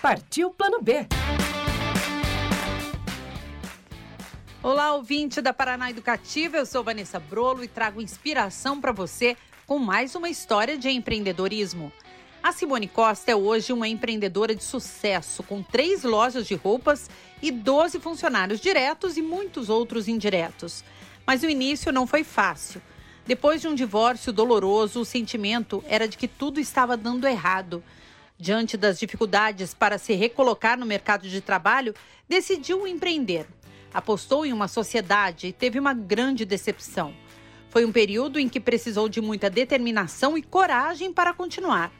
Partiu Plano B. Olá, ouvinte da Paraná Educativa. Eu sou Vanessa Brolo e trago inspiração para você com mais uma história de empreendedorismo. A Simone Costa é hoje uma empreendedora de sucesso, com três lojas de roupas e 12 funcionários diretos e muitos outros indiretos. Mas o início não foi fácil. Depois de um divórcio doloroso, o sentimento era de que tudo estava dando errado. Diante das dificuldades para se recolocar no mercado de trabalho, decidiu empreender. Apostou em uma sociedade e teve uma grande decepção. Foi um período em que precisou de muita determinação e coragem para continuar.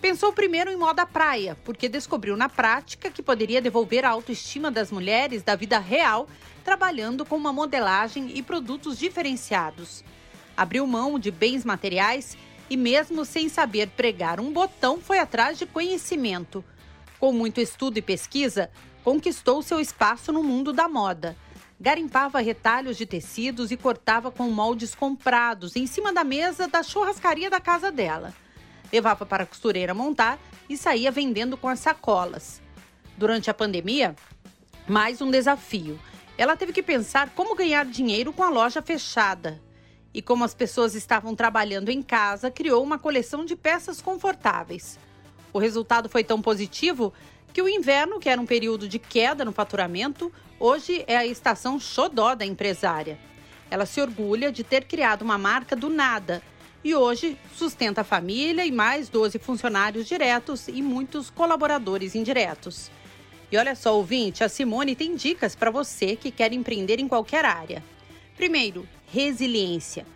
Pensou primeiro em moda praia, porque descobriu na prática que poderia devolver a autoestima das mulheres da vida real, trabalhando com uma modelagem e produtos diferenciados. Abriu mão de bens materiais e, mesmo sem saber pregar um botão, foi atrás de conhecimento. Com muito estudo e pesquisa, conquistou seu espaço no mundo da moda. Garimpava retalhos de tecidos e cortava com moldes comprados em cima da mesa da churrascaria da casa dela. Levava para a costureira montar e saía vendendo com as sacolas. Durante a pandemia, mais um desafio. Ela teve que pensar como ganhar dinheiro com a loja fechada. E como as pessoas estavam trabalhando em casa, criou uma coleção de peças confortáveis. O resultado foi tão positivo que o inverno, que era um período de queda no faturamento, hoje é a estação xodó da empresária. Ela se orgulha de ter criado uma marca do nada e hoje sustenta a família e mais 12 funcionários diretos e muitos colaboradores indiretos. E olha só, ouvinte, a Simone tem dicas para você que quer empreender em qualquer área. Primeiro, resiliência.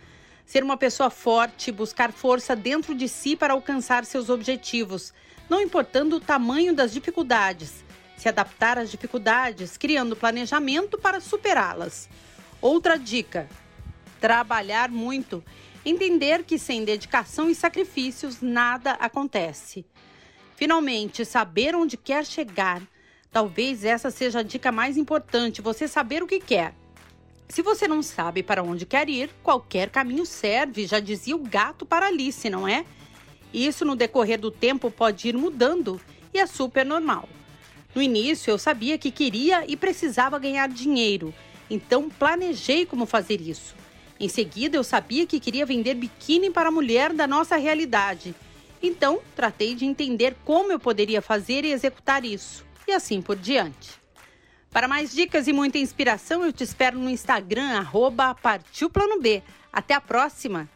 Ser uma pessoa forte, buscar força dentro de si para alcançar seus objetivos, não importando o tamanho das dificuldades. Se adaptar às dificuldades, criando planejamento para superá-las. Outra dica: trabalhar muito. Entender que sem dedicação e sacrifícios nada acontece. Finalmente, saber onde quer chegar. Talvez essa seja a dica mais importante: você saber o que quer. Se você não sabe para onde quer ir, qualquer caminho serve, já dizia o gato para Alice, não é? Isso no decorrer do tempo pode ir mudando e é super normal. No início eu sabia que queria e precisava ganhar dinheiro, então planejei como fazer isso. Em seguida eu sabia que queria vender biquíni para a mulher da nossa realidade. Então tratei de entender como eu poderia fazer e executar isso, e assim por diante. Para mais dicas e muita inspiração, eu te espero no Instagram, arroba Partiu Plano B. Até a próxima!